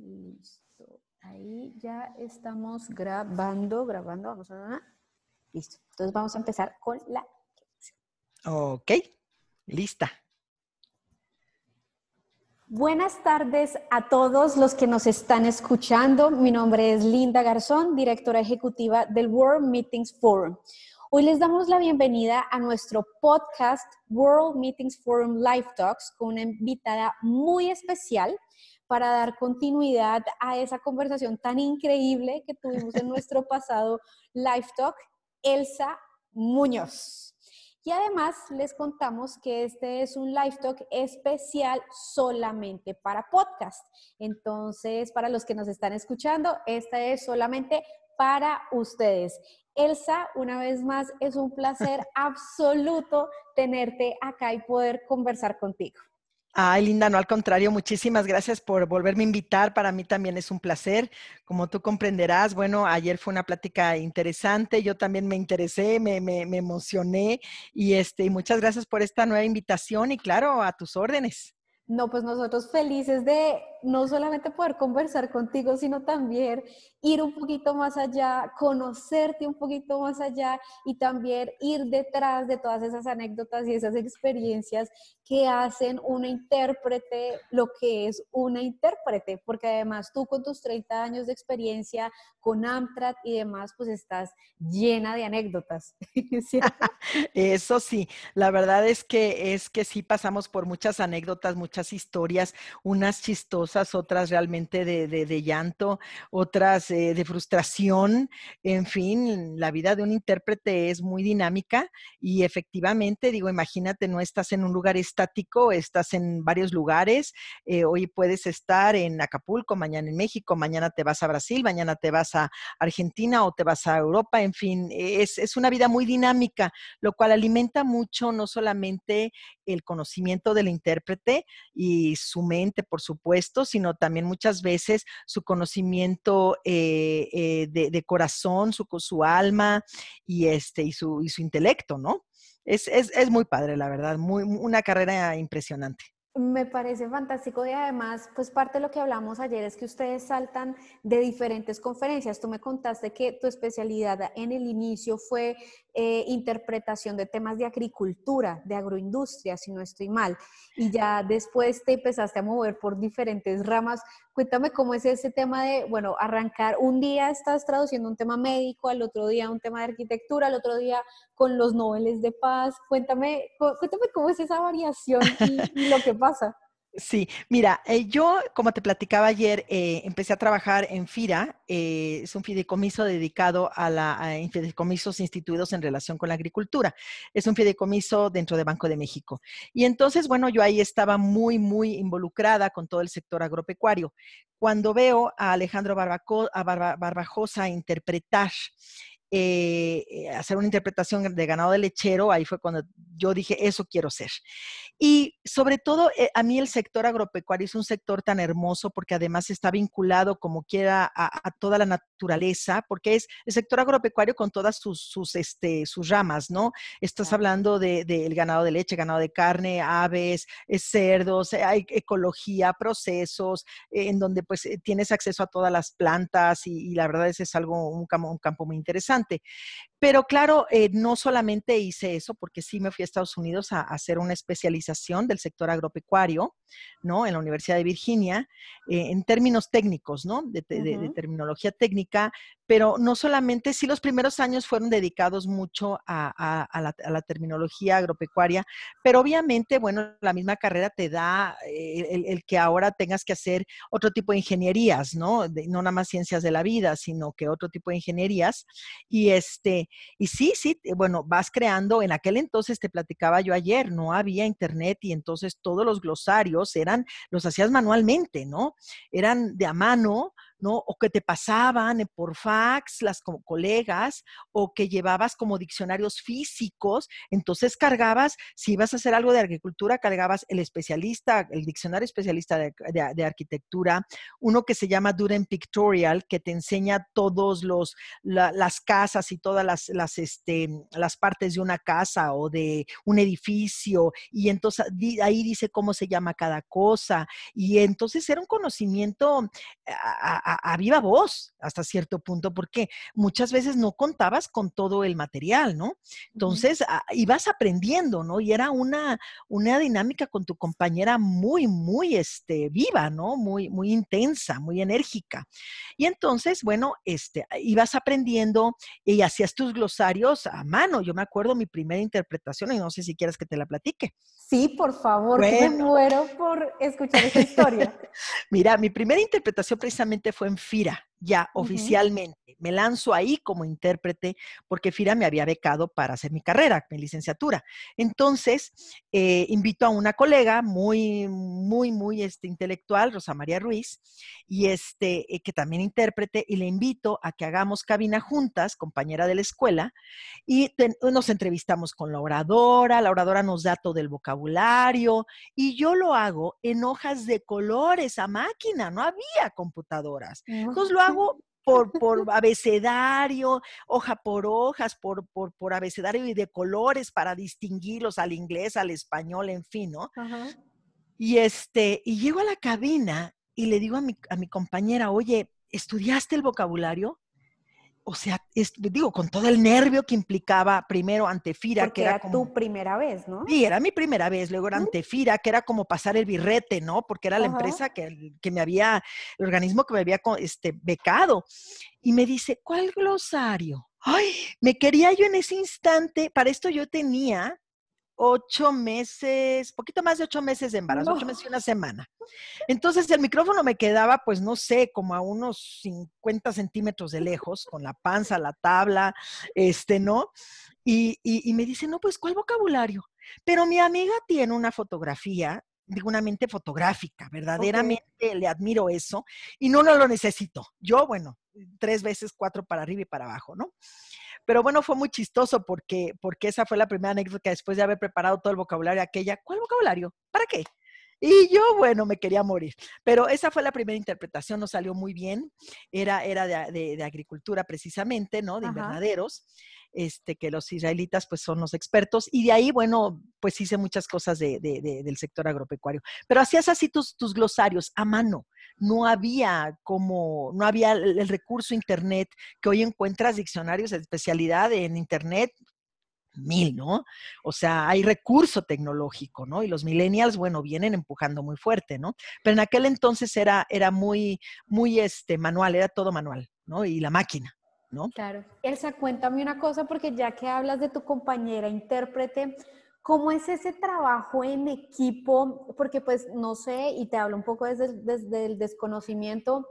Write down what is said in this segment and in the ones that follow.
Listo. Ahí ya estamos grabando, grabando. Vamos a... Listo. Entonces vamos a empezar con la Ok, lista. Buenas tardes a todos los que nos están escuchando. Mi nombre es Linda Garzón, directora ejecutiva del World Meetings Forum. Hoy les damos la bienvenida a nuestro podcast World Meetings Forum Live Talks con una invitada muy especial para dar continuidad a esa conversación tan increíble que tuvimos en nuestro pasado Live Talk, Elsa Muñoz. Y además les contamos que este es un live talk especial solamente para podcast. Entonces, para los que nos están escuchando, esta es solamente para ustedes. Elsa, una vez más, es un placer absoluto tenerte acá y poder conversar contigo. Ay, Linda, no al contrario, muchísimas gracias por volverme a invitar. Para mí también es un placer. Como tú comprenderás, bueno, ayer fue una plática interesante. Yo también me interesé, me, me, me emocioné y este, y muchas gracias por esta nueva invitación y claro, a tus órdenes. No, pues nosotros felices de no solamente poder conversar contigo, sino también ir un poquito más allá, conocerte un poquito más allá y también ir detrás de todas esas anécdotas y esas experiencias que hacen una intérprete lo que es una intérprete, porque además tú con tus 30 años de experiencia con Amtrak y demás, pues estás llena de anécdotas. Eso sí, la verdad es que es que sí pasamos por muchas anécdotas, muchas historias, unas chistosas otras realmente de, llanto, otras eh, de frustración. En fin, la vida de un intérprete es muy dinámica y efectivamente, digo, imagínate, no estás en un lugar estático, estás en varios lugares. Eh, hoy puedes estar en Acapulco, mañana en México, mañana te vas a Brasil, mañana te vas a Argentina o te vas a Europa. En fin, es, es una vida muy dinámica, lo cual alimenta mucho no solamente el conocimiento del intérprete y su mente, por supuesto, sino también muchas veces su conocimiento eh, eh, de, corazón, su, su alma y, este, y, su, y su intelecto, ¿no? Es, es, es muy padre, la verdad, muy, una carrera impresionante. Me parece fantástico y además, pues parte de lo que hablamos ayer es que ustedes saltan de diferentes conferencias. Tú me contaste que tu especialidad en el inicio fue eh, interpretación de temas de agricultura, de agroindustria, si no estoy mal, y ya después te empezaste a mover por diferentes ramas. Cuéntame cómo es ese tema de, bueno, arrancar, un día estás traduciendo un tema médico, al otro día un tema de arquitectura, al otro día con los noveles de paz. Cuéntame, cuéntame cómo es esa variación y, lo que pasa. Sí, mira, eh, yo, como te platicaba ayer, eh, empecé a trabajar en FIRA, eh, es un fideicomiso dedicado a, la, fideicomisos instituidos en relación con la agricultura. Es un fideicomiso dentro de Banco de México. Y entonces, bueno, yo ahí estaba muy, muy involucrada con todo el sector agropecuario. Cuando veo a Alejandro Barbajosa interpretar eh, eh, hacer una interpretación de ganado de lechero, ahí fue cuando yo dije, eso quiero ser. Y sobre todo, eh, a mí el sector agropecuario es un sector tan hermoso porque además está vinculado como quiera a, toda la naturaleza, porque es el sector agropecuario con todas sus, sus, este, sus ramas, ¿no? Estás hablando del de, ganado de leche, ganado de carne, aves, cerdos, hay ecología, procesos, en donde pues tienes acceso a todas las plantas y, la verdad es, es algo, un un campo muy interesante. Pero claro, eh, no solamente hice eso, porque sí me fui a Estados Unidos a, hacer una especialización del sector agropecuario, ¿no? En la Universidad de Virginia, eh, en términos técnicos, ¿no? De, terminología técnica, pero no solamente, sí los primeros años fueron dedicados mucho a, la, terminología agropecuaria, pero obviamente, bueno, la misma carrera te da eh, el, que ahora tengas que hacer otro tipo de ingenierías, ¿no? no nada más ciencias de la vida, sino que otro tipo de ingenierías. Y este, y sí, sí, eh, bueno, vas creando, en aquel entonces te platicaba yo ayer, no había internet y entonces todos los glosarios eran, los hacías manualmente, ¿no? Eran de a mano, ¿no? O que te pasaban por fax las como colegas, o que llevabas como diccionarios físicos, entonces cargabas, si ibas a hacer algo de agricultura, cargabas el especialista, el diccionario especialista de, arquitectura, uno que se llama Duren Pictorial, que te enseña todos las casas y todas las, las, este, las partes de una casa o de un edificio, y entonces ahí dice cómo se llama cada cosa, y entonces era un conocimiento a, viva voz hasta cierto punto, porque muchas veces no contabas con todo el material, ¿no? Entonces, ah, ibas aprendiendo, ¿no? Y era una, una dinámica con tu compañera muy, muy este, viva, ¿no? Muy, muy intensa, muy enérgica. Y entonces, bueno, este, ibas aprendiendo y hacías tus glosarios a mano. Yo me acuerdo mi primera interpretación y no sé si quieres que te la platique. Sí, por favor, me muero por escuchar esa historia. Mira, mi primera interpretación precisamente fue en FIRA ya oficialmente. Me lanzo ahí como intérprete porque FIRA me había becado para hacer mi carrera, mi licenciatura. Entonces, eh, invito a una colega muy, muy, muy este, intelectual, Rosa María Ruiz, y este, eh, que también intérprete, y le invito a que hagamos cabina juntas, compañera de la escuela, y nos entrevistamos con la oradora, la oradora nos da todo el vocabulario, y yo lo hago en hojas de colores a máquina, no había computadoras. Entonces lo hago por, por abecedario, hoja por hojas, por, por, por, abecedario y de colores para distinguirlos al inglés, al español, en fin, ¿no? Y este, y llego a la cabina y le digo a mi, a mi compañera, oye, ¿estudiaste el vocabulario? O sea, digo, con todo el nervio que implicaba primero ante Fira, que era, tu primera vez, ¿no? Sí, era mi primera vez, luego era ante Fira, que era como pasar el birrete, ¿no? Porque era la empresa que, que, me había, el organismo que me había este, becado. Y me dice, ¿cuál glosario? Ay, me quería yo en ese instante, para esto yo tenía ocho meses, poquito más de ocho meses de embarazo, ocho meses y una semana. Entonces el micrófono me quedaba, pues no sé, como a unos 50 centímetros de lejos, con la panza, la tabla, este, ¿no? Y, y, me dice, no, pues, ¿cuál vocabulario? Pero mi amiga tiene una fotografía, digo, una mente fotográfica, verdaderamente le admiro eso y no, no lo necesito. Yo, bueno, tres veces, cuatro para arriba y para abajo, ¿no? Pero bueno, fue muy chistoso porque, porque esa fue la primera anécdota después de haber preparado todo el vocabulario aquella, ¿cuál vocabulario? ¿Para qué? Y yo, bueno, me quería morir. Pero esa fue la primera interpretación, nos salió muy bien. Era, era de, agricultura precisamente, ¿no? De invernaderos este, que los israelitas pues son los expertos. Y de ahí, bueno, pues hice muchas cosas de, del sector agropecuario. Pero hacías así tus, tus glosarios a mano. No había como, no había el, recurso internet que hoy encuentras diccionarios de especialidad en internet mil, ¿no? O sea, hay recurso tecnológico, ¿no? Y los millennials, bueno, vienen empujando muy fuerte, ¿no? Pero en aquel entonces era, era muy, muy este, manual, era todo manual, ¿no? Y la máquina. ¿no? Claro. Elsa, cuéntame una cosa, porque ya que hablas de tu compañera intérprete, ¿cómo es ese trabajo en equipo? Porque pues no sé, y te hablo un poco desde, desde el desconocimiento,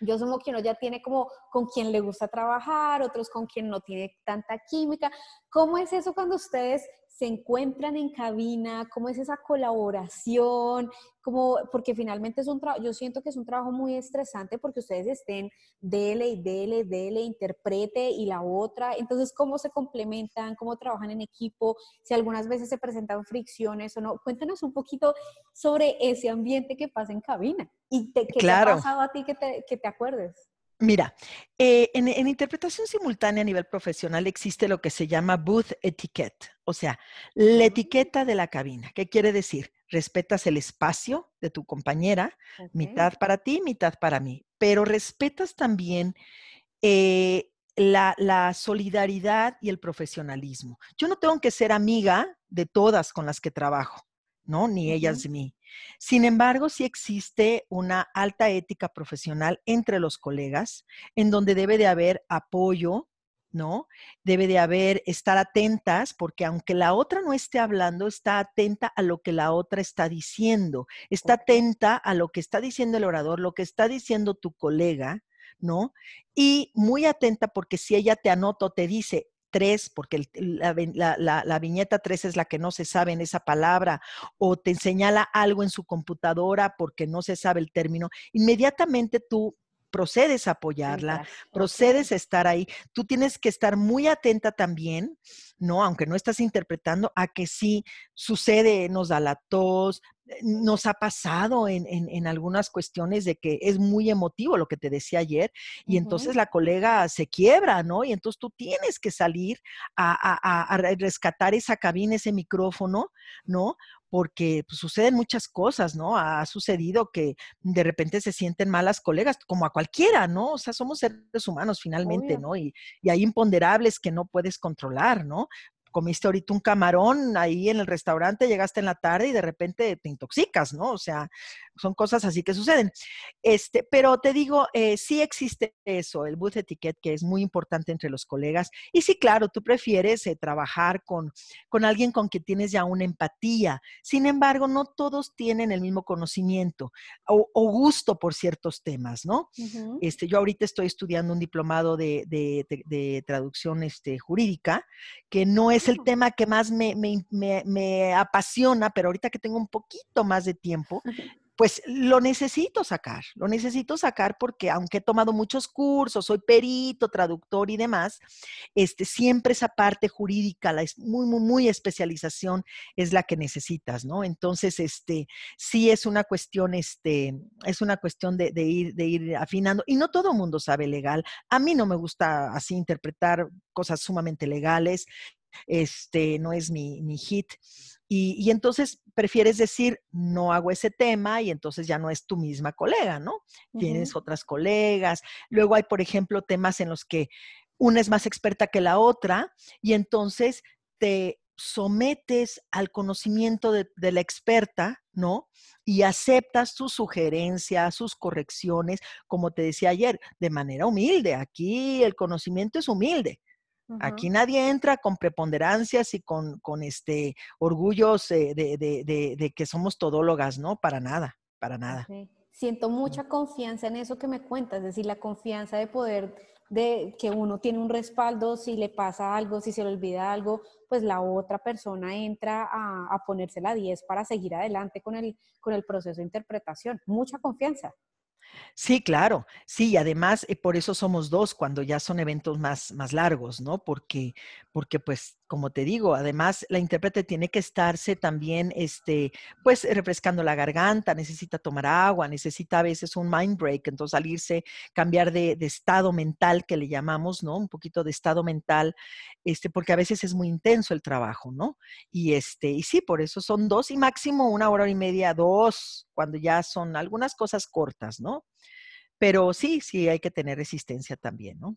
yo sumo que uno ya tiene como con quien le gusta trabajar, otros con quien no tiene tanta química. ¿Cómo es eso cuando ustedes se encuentran en cabina, cómo es esa colaboración, como, porque finalmente es un trabajo, yo siento que es un trabajo muy estresante porque ustedes estén dele y dele, dele, interprete y la otra, entonces cómo se complementan, cómo trabajan en equipo, si algunas veces se presentan fricciones o no, cuéntanos un poquito sobre ese ambiente que pasa en cabina y te, te ha pasado a ti que te, que te acuerdes. Mira, eh, en, interpretación simultánea a nivel profesional existe lo que se llama booth etiquette, o sea, la etiqueta de la cabina. ¿Qué quiere decir? Respetas el espacio de tu compañera, mitad para ti, mitad para mí, pero respetas también eh, la, la, solidaridad y el profesionalismo. Yo no tengo que ser amiga de todas con las que trabajo, ¿no? Ni ellas de mí. Sin embargo, sí existe una alta ética profesional entre los colegas, en donde debe de haber apoyo, ¿no? Debe de haber, estar atentas, porque aunque la otra no esté hablando, está atenta a lo que la otra está diciendo, está atenta a lo que está diciendo el orador, lo que está diciendo tu colega, ¿no? Y muy atenta porque si ella te anota o te dice, tres, porque la, viñeta tres es la que no se sabe en esa palabra, o te señala algo en su computadora porque no se sabe el término, inmediatamente tú procedes a apoyarla, procedes a estar ahí. Tú tienes que estar muy atenta también, ¿no? Aunque no estás interpretando, a que sí sucede, nos da la tos, nos ha pasado en, en, algunas cuestiones de que es muy emotivo lo que te decía ayer, y entonces la colega se quiebra, ¿no? Y entonces tú tienes que salir a, a, a rescatar esa cabina, ese micrófono, ¿no? porque pues, suceden muchas cosas, ¿no? Ha sucedido que de repente se sienten malas colegas, como a cualquiera, ¿no? O sea, somos seres humanos finalmente, ¿no? Y, y hay imponderables que no puedes controlar, ¿no? Comiste ahorita un camarón ahí en el restaurante, llegaste en la tarde y de repente te intoxicas, ¿no? O sea, son cosas así que suceden. Este, pero te digo, eh, sí existe eso, el booth etiquette, que es muy importante entre los colegas. Y sí, claro, tú prefieres eh, trabajar con, con alguien con quien tienes ya una empatía. Sin embargo, no todos tienen el mismo conocimiento o, gusto por ciertos temas, ¿no? este, yo ahorita estoy estudiando un diplomado de, de, de traducción este, jurídica, que no es el tema que más me, me, apasiona, pero ahorita que tengo un poquito más de tiempo, pues lo necesito sacar, lo necesito sacar porque aunque he tomado muchos cursos, soy perito, traductor y demás, este, siempre esa parte jurídica, la muy, muy, muy especialización es la que necesitas, ¿no? Entonces, este, sí es una cuestión, este, es una cuestión de, ir, de ir afinando y no todo el mundo sabe legal. A mí no me gusta así interpretar cosas sumamente legales este, no es mi, hit. Y, entonces prefieres decir, no hago ese tema y entonces ya no es tu misma colega, ¿no? Tienes otras colegas. Luego hay, por ejemplo, temas en los que una es más experta que la otra y entonces te sometes al conocimiento de, de la experta, ¿no? Y aceptas sus sugerencias, sus correcciones, como te decía ayer, de manera humilde. Aquí el conocimiento es humilde. Aquí nadie entra con preponderancias y con, con este orgullos eh, de, de, de, que somos todólogas, ¿no? Para nada, para nada. Siento mucha confianza en eso que me cuentas, es decir, la confianza de poder, de que uno tiene un respaldo, si le pasa algo, si se le olvida algo, pues la otra persona entra a, a ponerse la 10 para seguir adelante con el, con el proceso de interpretación. Mucha confianza. Sí, claro, sí, y además eh, por eso somos dos cuando ya son eventos más, más largos, ¿no? Porque, porque pues como te digo, además la intérprete tiene que estarse también, este, pues refrescando la garganta, necesita tomar agua, necesita a veces un mind break, entonces salirse, cambiar de, estado mental que le llamamos, ¿no? Un poquito de estado mental, este, porque a veces es muy intenso el trabajo, ¿no? Y este, y sí, por eso son dos y máximo una hora y media, dos, cuando ya son algunas cosas cortas, ¿no? Pero sí, sí hay que tener resistencia también, ¿no?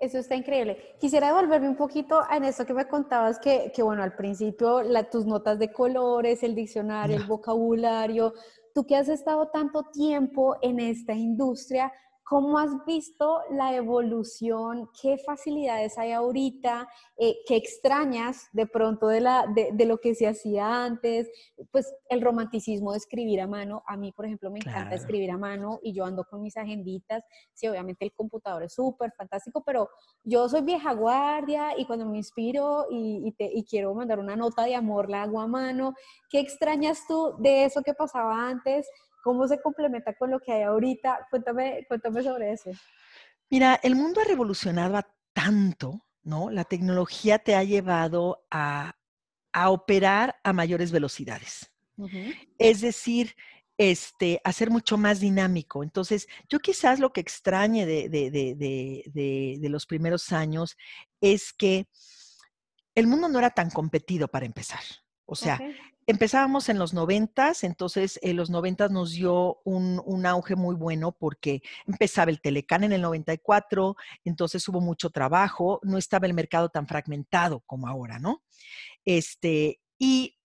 Eso está increíble. Quisiera devolverme un poquito en eso que me contabas, que, que bueno, al principio tus notas de colores, el diccionario, el vocabulario, tú que has estado tanto tiempo en esta industria, ¿Cómo has visto la evolución? ¿Qué facilidades hay ahorita? Eh, ¿Qué extrañas de pronto de, la, de, lo que se hacía antes? Pues el romanticismo de escribir a mano. A mí, por ejemplo, me encanta escribir a mano y yo ando con mis agenditas. Sí, obviamente el computador es súper fantástico, pero yo soy vieja guardia y cuando me inspiro y, y quiero mandar una nota de amor, la hago a mano. ¿Qué extrañas tú de eso que pasaba antes? ¿Cómo se complementa con lo que hay ahorita? Cuéntame, cuéntame sobre eso. Mira, el mundo ha revolucionado tanto, ¿no? La tecnología te ha llevado a, operar a mayores velocidades. Es decir, este, a ser mucho más dinámico. Entonces, yo quizás lo que extrañe de, de, los primeros años es que el mundo no era tan competido para empezar. O sea, empezábamos en los noventas, entonces en los noventas nos dio un, auge muy bueno porque empezaba el Telecán en el 94, entonces hubo mucho trabajo, no estaba el mercado tan fragmentado como ahora, ¿no? Este, y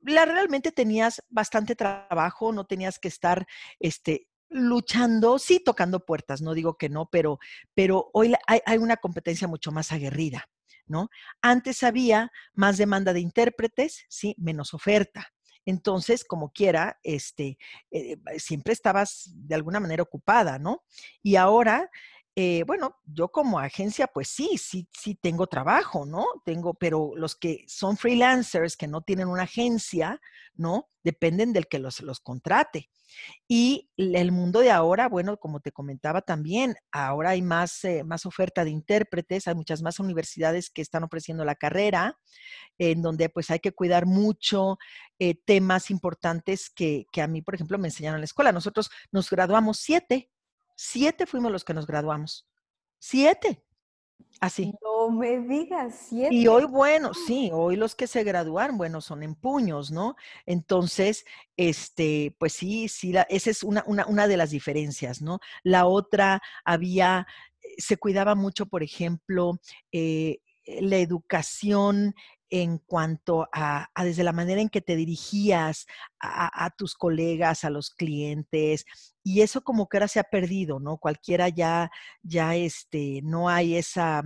la, realmente tenías bastante trabajo, no tenías que estar, este, luchando, sí tocando puertas, no digo que no, pero, pero hoy hay una competencia mucho más aguerrida. ¿No? Antes había más demanda de intérpretes, sí, menos oferta. Entonces, como quiera, este, eh, siempre estabas de alguna manera ocupada, ¿no? Y ahora eh, bueno, yo como agencia, pues sí, sí, sí tengo trabajo, ¿no? Tengo, pero los que son freelancers, que no tienen una agencia, ¿no? Dependen del que los, los contrate. Y el mundo de ahora, bueno, como te comentaba también, ahora hay más, eh, más oferta de intérpretes, hay muchas más universidades que están ofreciendo la carrera, en donde pues hay que cuidar mucho eh, temas importantes que, que a mí, por ejemplo, me enseñaron en la escuela. Nosotros nos graduamos siete Siete fuimos los que nos graduamos. Siete. Así. No me digas, siete. Y hoy, bueno, sí, hoy los que se gradúan, bueno, son en puños, ¿no? Entonces, este, pues sí, sí, esa es una, una, una de las diferencias, ¿no? La otra, había, se cuidaba mucho, por ejemplo, eh, la educación en cuanto a, desde la manera en que te dirigías a, tus colegas, a los clientes, y eso como que ahora se ha perdido, ¿no? Cualquiera ya, ya, este, no hay esa...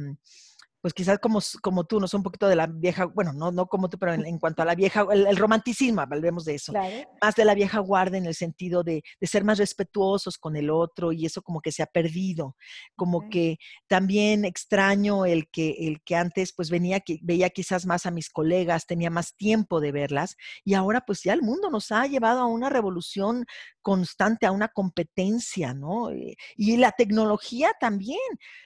Pues quizás como, como tú, no son un poquito de la vieja, bueno, no, no como tú, pero en, cuanto a la vieja, el, romanticismo, hablemos de eso, más de la vieja guardia en el sentido de, de, ser más respetuosos con el otro y eso como que se ha perdido, como que también extraño el que, el que antes pues venía, que veía quizás más a mis colegas, tenía más tiempo de verlas y ahora pues ya el mundo nos ha llevado a una revolución constante, a una competencia, ¿no? Eh, y la tecnología también,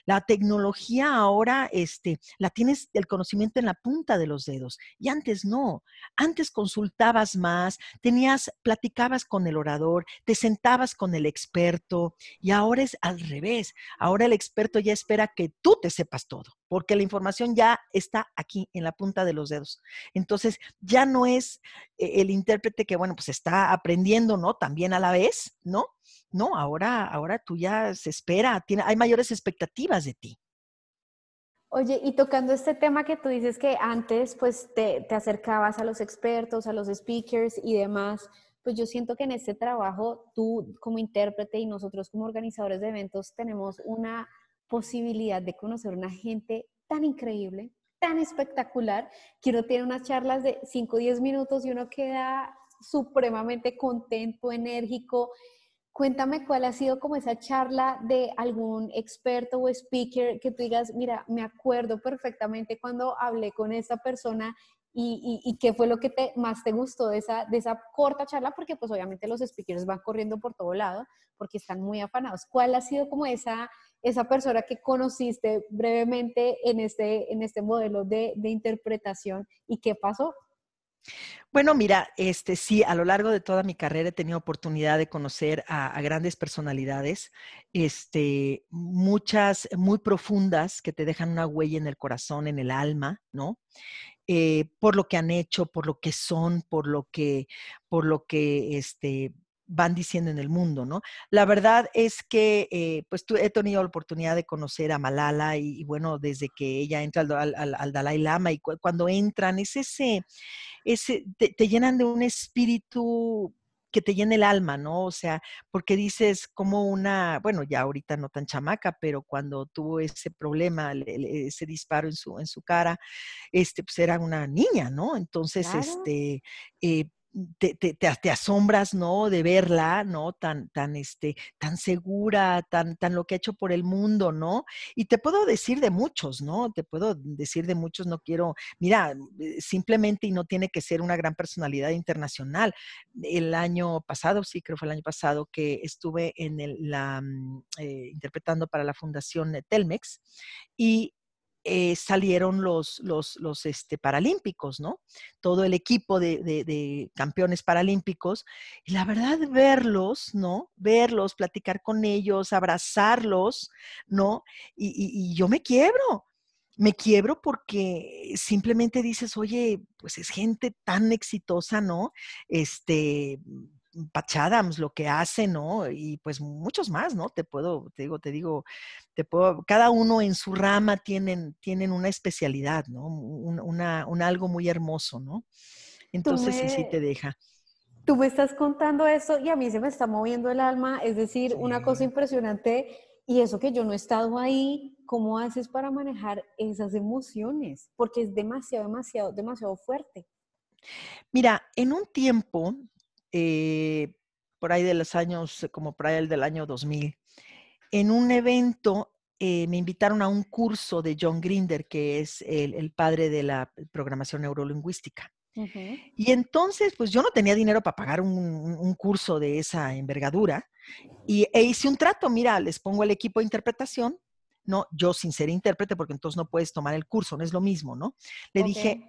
la tecnología ahora, este, la tienes el conocimiento en la punta de los dedos. Y antes no. Antes consultabas más, tenías, platicabas con el orador, te sentabas con el experto y ahora es al revés. Ahora el experto ya espera que tú te sepas todo, porque la información ya está aquí en la punta de los dedos. Entonces, ya no es eh, el intérprete que, bueno, pues está aprendiendo, ¿no? También a la vez, ¿no? No, ahora, ahora tú ya se espera, tiene, hay mayores expectativas de ti. Oye, y tocando este tema que tú dices que antes pues te, te, acercabas a los expertos, a los speakers y demás, pues yo siento que en este trabajo tú como intérprete y nosotros como organizadores de eventos tenemos una posibilidad de conocer una gente tan increíble, tan espectacular, que uno tiene unas charlas de 5 o 10 minutos y uno queda supremamente contento, enérgico Cuéntame cuál ha sido como esa charla de algún experto o speaker que tú digas, mira, me acuerdo perfectamente cuando hablé con esa persona y, qué fue lo que te, más te gustó de esa, de esa corta charla, porque pues obviamente los speakers van corriendo por todo lado porque están muy afanados. ¿Cuál ha sido como esa, esa persona que conociste brevemente en este, en este modelo de, de interpretación y qué pasó? Bueno, mira, este sí, a lo largo de toda mi carrera he tenido oportunidad de conocer a, grandes personalidades, este, muchas muy profundas que te dejan una huella en el corazón, en el alma, ¿no? Eh, por lo que han hecho, por lo que son, por lo que, por lo que, este, van diciendo en el mundo, ¿no? La verdad es que, eh, pues he tenido la oportunidad de conocer a Malala y, bueno, desde que ella entra al, Dalai Lama y cuando entran, es ese, ese te, llenan de un espíritu que te llena el alma, ¿no? O sea, porque dices como una, bueno, ya ahorita no tan chamaca, pero cuando tuvo ese problema, ese disparo en su, en su cara, este, pues era una niña, ¿no? Entonces, este, eh, te, te, te, asombras, ¿no? De verla, ¿no? Tan, tan, este, tan segura, tan, tan lo que ha hecho por el mundo, ¿no? Y te puedo decir de muchos, ¿no? Te puedo decir de muchos, no quiero, mira, eh, simplemente y no tiene que ser una gran personalidad internacional. El año pasado, sí, creo fue el año pasado, que estuve en el, la, mm, eh, interpretando para la Fundación Telmex y eh, salieron los, los, los este, paralímpicos, ¿no? Todo el equipo de, de, campeones paralímpicos. Y la verdad, verlos, ¿no? Verlos, platicar con ellos, abrazarlos, ¿no? Y, y, y yo me quiebro, me quiebro porque simplemente dices, oye, pues es gente tan exitosa, ¿no? Este, Patch lo que hace, ¿no? Y pues muchos más, ¿no? Te puedo, te digo, te digo, te puedo, cada uno en su rama tienen, tienen una especialidad, ¿no? Un, una, un algo muy hermoso, ¿no? Entonces sí, sí te deja. Tú me estás contando eso y a mí se me está moviendo el alma, es decir, una cosa impresionante y eso que yo no he estado ahí, ¿cómo haces para manejar esas emociones? Porque es demasiado, demasiado, demasiado fuerte. Mira, en un tiempo eh, por ahí de los años, como por ahí del año 2000, en un evento eh, me invitaron a un curso de John Grinder, que es el, padre de la programación neurolingüística. Y entonces, pues yo no tenía dinero para pagar un, curso de esa envergadura y, e hice un trato, mira, les pongo el equipo de interpretación, no, yo sin ser intérprete, porque entonces no puedes tomar el curso, no es lo mismo, ¿no? Le dije,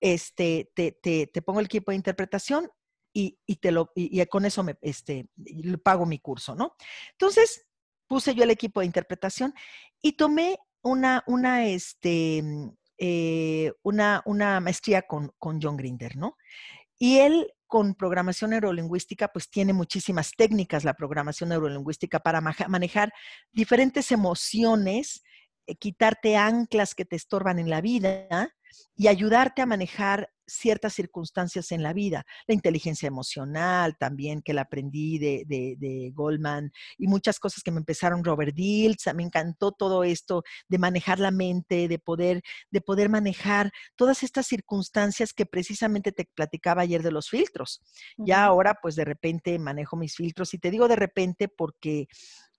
este, te, te, te, pongo el equipo de interpretación y, te lo, y, con eso me, este, pago mi curso, ¿no? Entonces, puse yo el equipo de interpretación y tomé una, una, este, eh, una, maestría con, con John Grinder, ¿no? Y él con programación neurolingüística, pues tiene muchísimas técnicas la programación neurolingüística para manejar diferentes emociones, eh, quitarte anclas que te estorban en la vida y ayudarte a manejar ciertas circunstancias en la vida. La inteligencia emocional también, que la aprendí de, de, Goldman, y muchas cosas que me empezaron Robert Diltz. Me encantó todo esto de manejar la mente, de poder, de poder manejar todas estas circunstancias que precisamente te platicaba ayer de los filtros. Ya ahora, pues de repente manejo mis filtros, y te digo de repente porque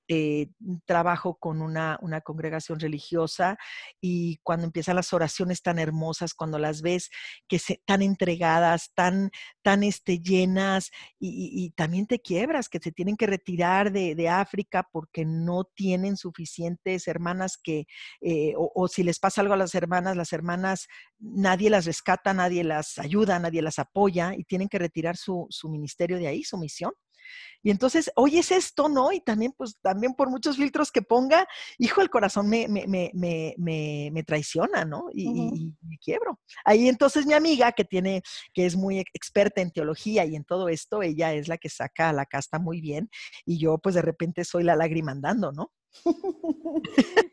eh, trabajo con una, congregación religiosa y cuando empiezan las oraciones tan hermosas, cuando las ves que se, tan entregadas, tan, tan este, llenas y, también te quiebras, que se tienen que retirar de, África porque no tienen suficientes hermanas que, eh, o, si les pasa algo a las hermanas, las hermanas, nadie las rescata, nadie las ayuda, nadie las apoya y tienen que retirar su, su ministerio de ahí, su misión. Y entonces, oye, es esto, ¿no? Y también, pues, también por muchos filtros que ponga, hijo, el corazón me, me, me, me, me traiciona, ¿no? Y, me quiebro. Ahí entonces mi amiga, que tiene, que es muy experta en teología y en todo esto, ella es la que saca a la casta muy bien. Y yo, pues, de repente soy la lágrima andando, ¿no?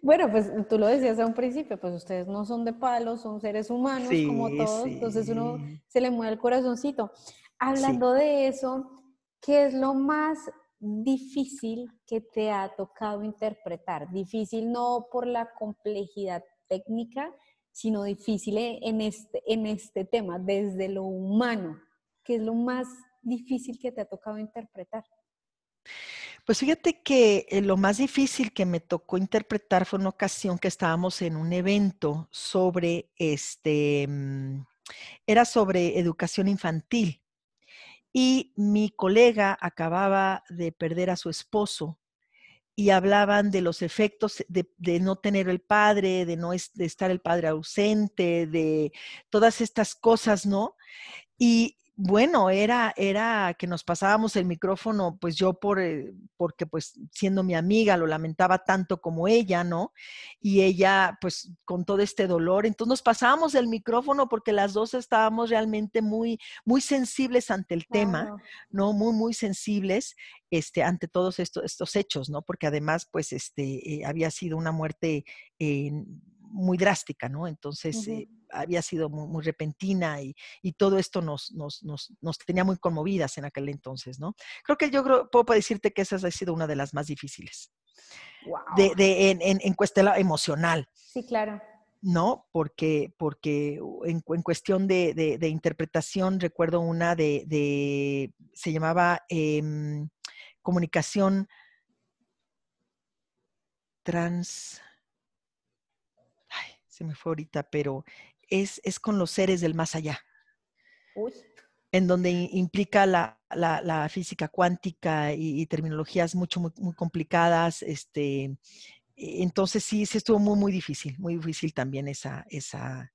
bueno, pues tú lo decías a un principio, pues ustedes no son de palos, son seres humanos como todos, entonces uno se le mueve el corazoncito. Hablando de eso, ¿qué es lo más difícil que te ha tocado interpretar? Difícil no por la complejidad técnica, sino difícil en este, en este tema, desde lo humano. ¿Qué es lo más difícil que te ha tocado interpretar? Pues fíjate que eh, lo más difícil que me tocó interpretar fue una ocasión que estábamos en un evento sobre este, mm, era sobre educación infantil y mi colega acababa de perder a su esposo y hablaban de los efectos de, no tener el padre, de no de estar el padre ausente, de todas estas cosas, ¿no? Y, bueno, era, era que nos pasábamos el micrófono, pues yo por, eh, porque pues siendo mi amiga lo lamentaba tanto como ella, ¿no? Y ella pues con todo este dolor, entonces nos pasábamos el micrófono porque las dos estábamos realmente muy, muy sensibles ante el tema, ¿no? Muy, muy sensibles este, ante todos estos, estos hechos, ¿no? Porque además pues este, eh, había sido una muerte eh, muy drástica, ¿no? Entonces había sido muy, repentina y, todo esto nos, nos, nos, tenía muy conmovidas en aquel entonces, ¿no? Creo que yo creo, puedo decirte que esa ha sido una de las más difíciles. De, en, en, cuestión emocional. Sí, claro. ¿no? Porque, porque en, cuestión de, interpretación, recuerdo una de, se llamaba em, comunicación trans, se me fue ahorita, pero es, es con los seres del más allá. En donde implica la, la, física cuántica y, terminologías mucho, muy, muy, complicadas. Este, e, entonces sí, sí estuvo muy, muy difícil, muy difícil también esa, esa,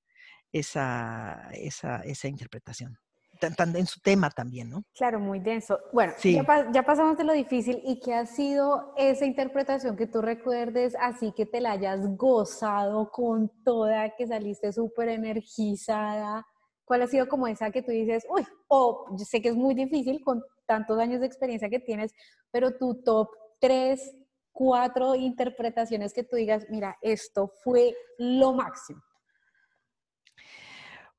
esa, esa, esa interpretación en su tema también, ¿no? Claro, muy denso. Bueno, ya, pasamos de lo difícil y qué ha sido esa interpretación que tú recuerdes así que te la hayas gozado con toda, que saliste súper energizada. ¿Cuál ha sido como esa que tú dices, uy, oh, yo sé que es muy difícil con tantos años de experiencia que tienes, pero tu top tres, cuatro interpretaciones que tú digas, mira, esto fue lo máximo?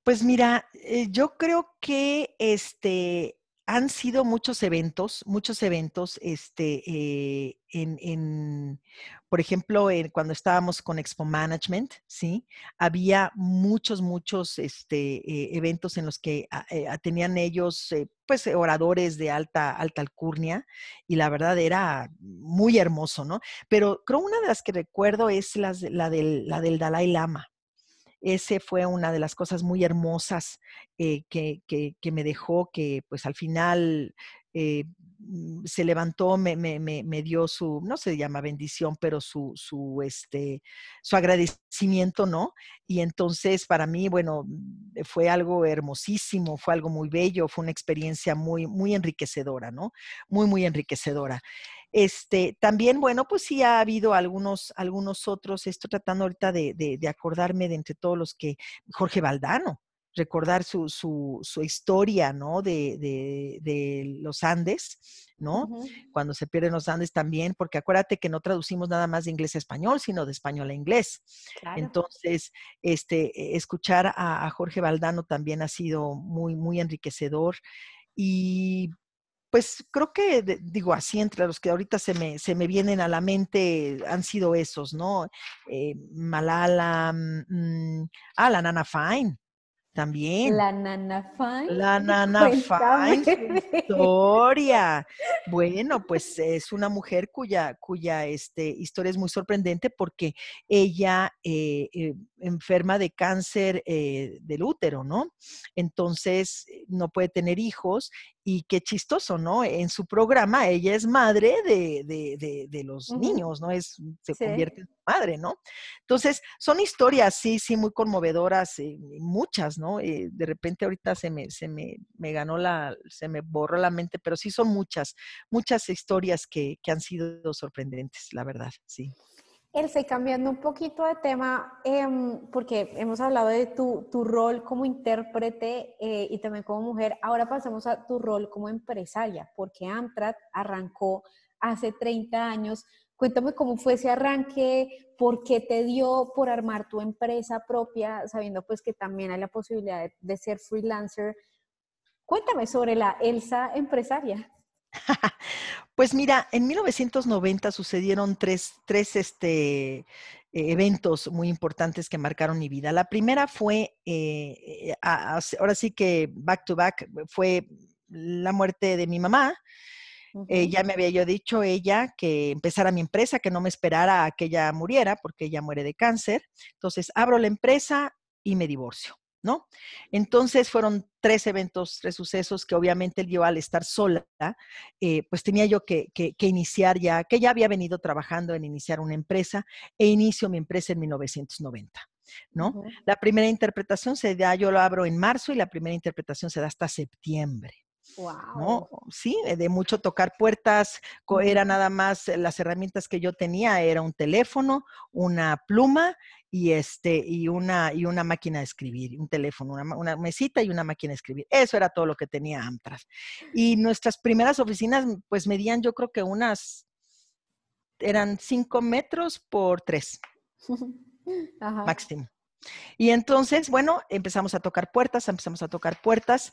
Pues mira, eh, yo creo que este, han sido muchos eventos, muchos eventos, este, eh, en, por ejemplo, cuando estábamos con Expo Management, ¿sí? Había muchos, muchos este, eh, eventos en los que ah, eh, tenían ellos, pues, oradores de alta, alta alcurnia, y la verdad era muy hermoso, ¿no? Pero creo una de las que recuerdo es la, del, la del Dalai Lama. Ese fue una de las cosas muy hermosas eh, que, que, me dejó, que pues al final eh, mm, se levantó, me, me, me, dio su, no se llama bendición, pero su, su, este, su agradecimiento, ¿no? Y entonces para mí, bueno, mm, fue algo hermosísimo, fue algo muy bello, fue una experiencia muy, muy enriquecedora, ¿no? Muy, muy enriquecedora. Este, también, bueno, pues sí ha habido algunos, algunos otros, estoy tratando ahorita de, de, acordarme de entre todos los que, Jorge Valdano, recordar su, su, su historia, ¿no? De, de, de, los Andes, ¿no? Cuando se pierden los Andes también, porque acuérdate que no traducimos nada más de inglés a español, sino de español a inglés. Entonces, este, escuchar a, a Jorge Valdano también ha sido muy, muy enriquecedor. Y pues creo que, digo así, entre los que ahorita se me, se me vienen a la mente han sido esos, ¿no? Eh, Malala, mm, mm, ah, la Nana Fine, también. La Nana Fine. La Nana Fine, historia. Bueno, pues es una mujer cuya, cuya este, historia es muy sorprendente porque ella eh, eh, enferma de cáncer del útero, ¿no? Entonces no puede tener hijos y qué chistoso, ¿no? En su programa ella es madre de, de, de, los niños, ¿no? Es, se convierte en madre, ¿no? Entonces, son historias, sí, sí, muy conmovedoras, eh, muchas, Eh, de repente ahorita se me, se me, me, ganó la, se me borró la mente, pero sí son muchas, muchas historias que, que han sido sorprendentes, la verdad, sí. Elsa, cambiando un poquito de tema, em, porque hemos hablado de tu, tu rol como intérprete eh, y también como mujer, ahora pasamos a tu rol como empresaria, porque Amtrak arrancó hace 30 años. Cuéntame cómo fue ese arranque, por qué te dio por armar tu empresa propia, sabiendo pues que también hay la posibilidad de, ser freelancer. Cuéntame sobre la Elsa empresaria. Pues mira, en 1990 sucedieron tres, tres este, e, eventos muy importantes que marcaron mi vida. La primera fue, eh, ahora sí que back to back, fue la muerte de mi mamá. Eh, ya me había yo dicho ella que empezara mi empresa, que no me esperara a que ella muriera, porque ella muere de cáncer. Entonces, abro la empresa y me divorcio. ¿no? Entonces fueron tres eventos, tres sucesos que obviamente yo al estar sola, eh, pues tenía yo que, iniciar ya, que ya había venido trabajando en iniciar una empresa e inicio mi empresa en 1990. ¿No? La primera interpretación se da, yo lo abro en marzo y la primera interpretación se da hasta septiembre. Wow. Sí, de mucho tocar puertas, era nada más las herramientas que yo tenía, era un teléfono, una pluma y este y una y una máquina de escribir, un teléfono, una, mesita y una máquina de escribir. Eso era todo lo que tenía Amtras. Y nuestras primeras oficinas, pues medían, yo creo que unas eran cinco metros por tres, máximo. Y entonces, bueno, empezamos a tocar puertas, empezamos a tocar puertas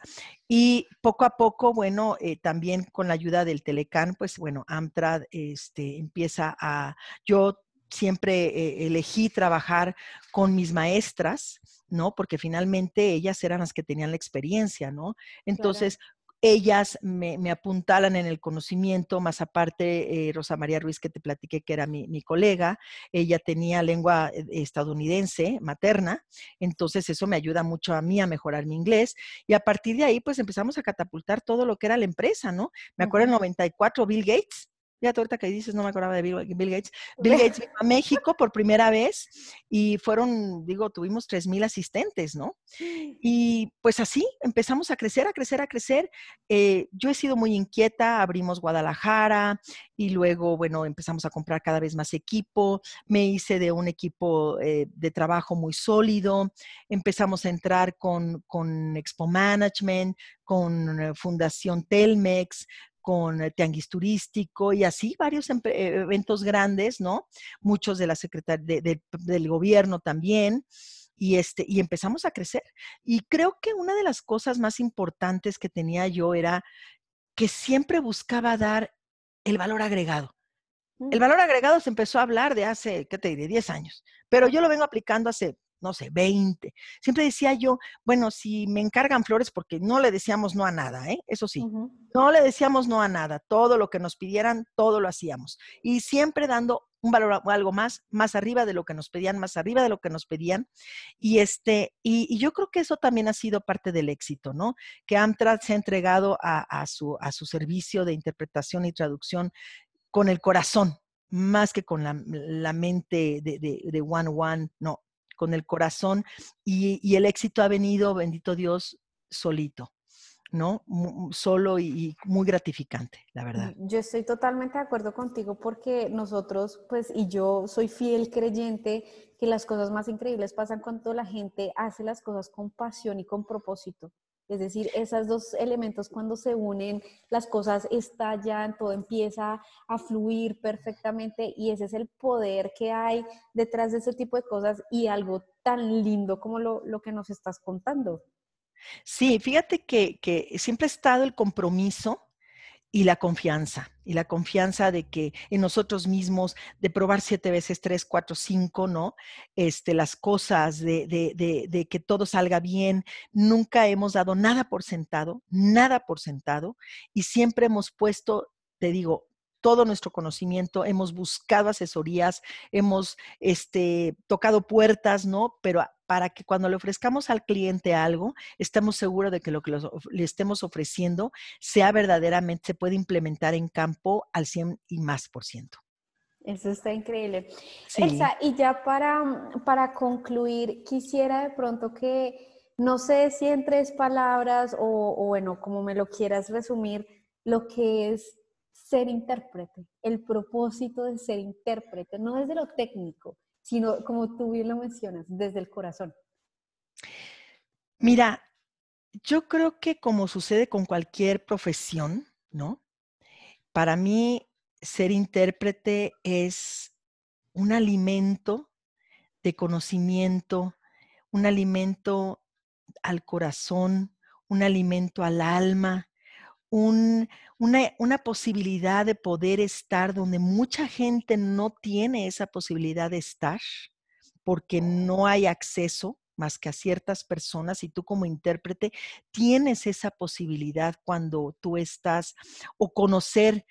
y poco a poco, bueno, eh, también con la ayuda del Telecán, pues bueno, Amtrad este, empieza a, yo siempre eh, elegí trabajar con mis maestras, ¿no? Porque finalmente ellas eran las que tenían la experiencia, ¿no? Entonces, ellas me, me, apuntalan en el conocimiento, más aparte eh, Rosa María Ruiz, que te platiqué que era mi, mi, colega, ella tenía lengua eh, estadounidense, materna, entonces eso me ayuda mucho a mí a mejorar mi inglés y a partir de ahí pues empezamos a catapultar todo lo que era la empresa, ¿no? Me acuerdo en 94 Bill Gates ya ahorita que dices, no me acordaba de Bill, Gates. Bill Gates vino a México por primera vez y fueron, digo, tuvimos 3.000 asistentes, ¿no? Y pues así empezamos a crecer, a crecer, a crecer. Eh, yo he sido muy inquieta, abrimos Guadalajara y luego, bueno, empezamos a comprar cada vez más equipo. Me hice de un equipo eh, de trabajo muy sólido. Empezamos a entrar con, con Expo Management, con eh, Fundación Telmex, con tianguis turístico y así varios eh, eventos grandes, ¿no? Muchos de la secretaría del gobierno también. Y, este, y empezamos a crecer. Y creo que una de las cosas más importantes que tenía yo era que siempre buscaba dar el valor agregado. El mm. valor agregado se empezó a hablar de hace, ¿qué te diré? 10 años, pero yo lo vengo aplicando hace no sé, 20. Siempre decía yo, bueno, si me encargan flores, porque no le decíamos no a nada, ¿eh? Eso sí, no le decíamos no a nada. Todo lo que nos pidieran, todo lo hacíamos. Y siempre dando un valor algo más, más arriba de lo que nos pedían, más arriba de lo que nos pedían. Y este, y, yo creo que eso también ha sido parte del éxito, ¿no? Que Amtrak se ha entregado a, su, a su servicio de interpretación y traducción con el corazón, más que con la, mente de, de, de one one, no, con el corazón y, el éxito ha venido, bendito Dios, solito. ¿no? Solo y, muy gratificante, la verdad. Yo estoy totalmente de acuerdo contigo porque nosotros, pues, y yo soy fiel creyente que las cosas más increíbles pasan cuando la gente hace las cosas con pasión y con propósito. Es decir, esos dos elementos cuando se unen, las cosas estallan, todo empieza a fluir perfectamente y ese es el poder que hay detrás de ese tipo de cosas y algo tan lindo como lo, que nos estás contando. Sí, fíjate que, que siempre ha estado el compromiso y la confianza, y la confianza de que en nosotros mismos, de probar siete veces, tres, cuatro, cinco, ¿no? Este, las cosas, de, de, de, de que todo salga bien. Nunca hemos dado nada por sentado, nada por sentado, y siempre hemos puesto, te digo, todo nuestro conocimiento, hemos buscado asesorías, hemos este, tocado puertas, ¿no? Pero para que cuando le ofrezcamos al cliente algo, estemos seguros de que lo que le estemos ofreciendo sea verdaderamente, se puede implementar en campo al 100 y más por ciento. Eso está increíble. Elsa, y ya para, para concluir, quisiera de pronto que, no sé si en tres palabras o, o bueno, como me lo quieras resumir, lo que es ser intérprete, el propósito de ser intérprete, no desde lo técnico, sino como tú bien lo mencionas, desde el corazón. Mira, yo creo que como sucede con cualquier profesión, ¿no? Para mí, ser intérprete es un alimento de conocimiento, un alimento al corazón, un alimento al alma, una, una, posibilidad de poder estar donde mucha gente no tiene esa posibilidad de estar porque no hay acceso más que a ciertas personas y tú como intérprete tienes esa posibilidad cuando tú estás o conocer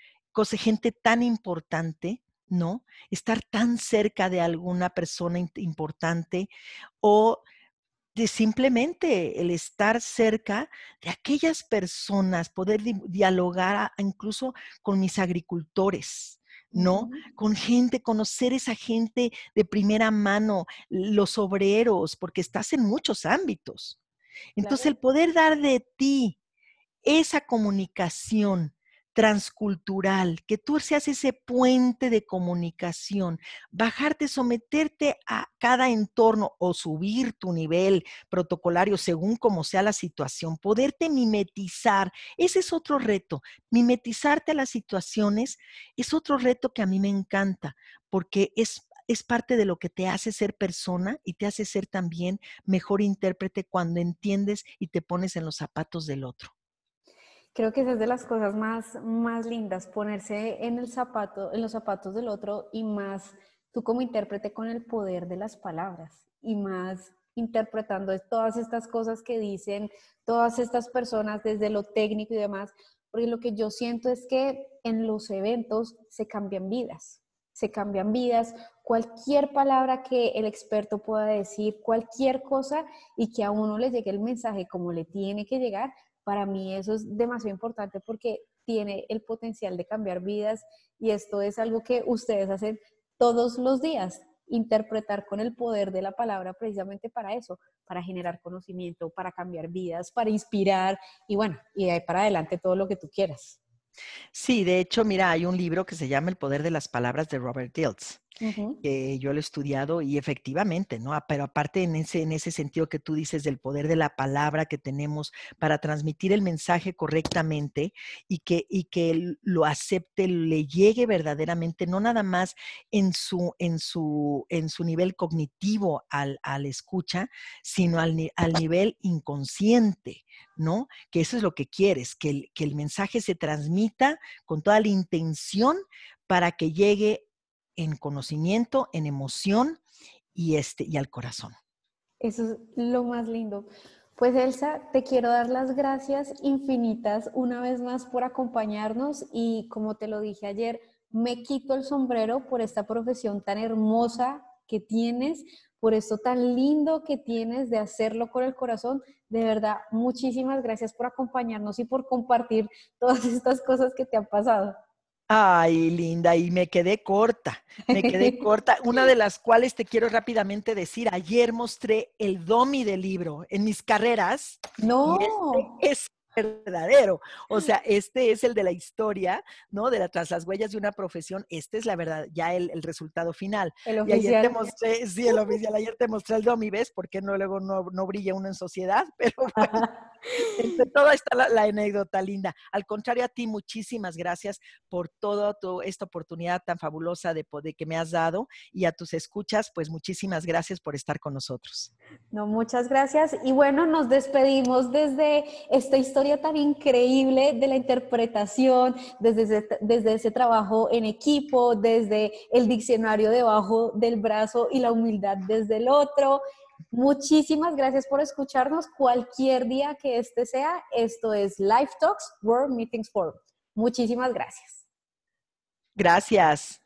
gente tan importante, ¿no? Estar tan cerca de alguna persona importante o de simplemente el estar cerca de aquellas personas, poder dialogar incluso con mis agricultores, ¿no? Con gente, conocer esa gente de primera mano, los obreros, porque estás en muchos ámbitos. Entonces, el poder dar de ti esa comunicación transcultural, que tú seas ese puente de comunicación, bajarte, someterte a cada entorno o subir tu nivel protocolario según como sea la situación, poderte mimetizar, ese es otro reto. Mimetizarte a las situaciones es otro reto que a mí me encanta, porque es es parte de lo que te hace ser persona y te hace ser también mejor intérprete cuando entiendes y te pones en los zapatos del otro. Creo que esa es de las cosas más, más lindas, ponerse en, el zapato, en los zapatos del otro y más tú como intérprete con el poder de las palabras y más interpretando todas estas cosas que dicen todas estas personas desde lo técnico y demás, porque lo que yo siento es que en los eventos se cambian vidas, se cambian vidas, cualquier palabra que el experto pueda decir, cualquier cosa y que a uno le llegue el mensaje como le tiene que llegar, para mí eso es demasiado importante porque tiene el potencial de cambiar vidas y esto es algo que ustedes hacen todos los días, interpretar con el poder de la palabra precisamente para eso, para generar conocimiento, para cambiar vidas, para inspirar y bueno, y ahí para adelante todo lo que tú quieras. Sí, de hecho, mira, hay un libro que se llama El poder de las palabras de Robert Yo lo he estudiado y efectivamente, ¿no? Pero aparte en ese, en ese sentido que tú dices del poder de la palabra que tenemos para transmitir el mensaje correctamente y que, y que lo acepte, le llegue verdaderamente, no nada más en su, en su, en su nivel cognitivo al, al escucha, sino al, al nivel inconsciente, ¿no? Que eso es lo que quieres, que el, que el mensaje se transmita con toda la intención para que llegue en conocimiento, en emoción y, este, y al corazón. Eso es lo más lindo. Pues Elsa, te quiero dar las gracias infinitas una vez más por acompañarnos y como te lo dije ayer, me quito el sombrero por esta profesión tan hermosa que tienes, por esto tan lindo que tienes de hacerlo con el corazón. De verdad, muchísimas gracias por acompañarnos y por compartir todas estas cosas que te han pasado. Ay, linda, y me quedé corta, me quedé corta. Una de las cuales te quiero rápidamente decir, ayer mostré el DOMI del libro en mis carreras. No. es verdadero. O sea, este es el de la historia, ¿no? De la, tras las huellas de una profesión. Este es la verdad, ya el, resultado final. El oficial. Y ayer te mostré, sí, el oficial, ayer te mostré el DOMI, ¿ves? Porque no luego no, no brilla uno en sociedad, pero bueno, entre toda está la, anécdota linda. Al contrario a ti, muchísimas gracias por toda esta oportunidad tan fabulosa de que me has dado y a tus escuchas, pues muchísimas gracias por estar con nosotros. No, muchas gracias. Y bueno, nos despedimos desde esta historia tan increíble de la interpretación, desde ese, desde ese trabajo en equipo, desde el diccionario debajo del brazo y la humildad desde el otro. Muchísimas gracias por escucharnos cualquier día que este sea. Esto es Live Talks World Meetings Forum. Muchísimas gracias. Gracias.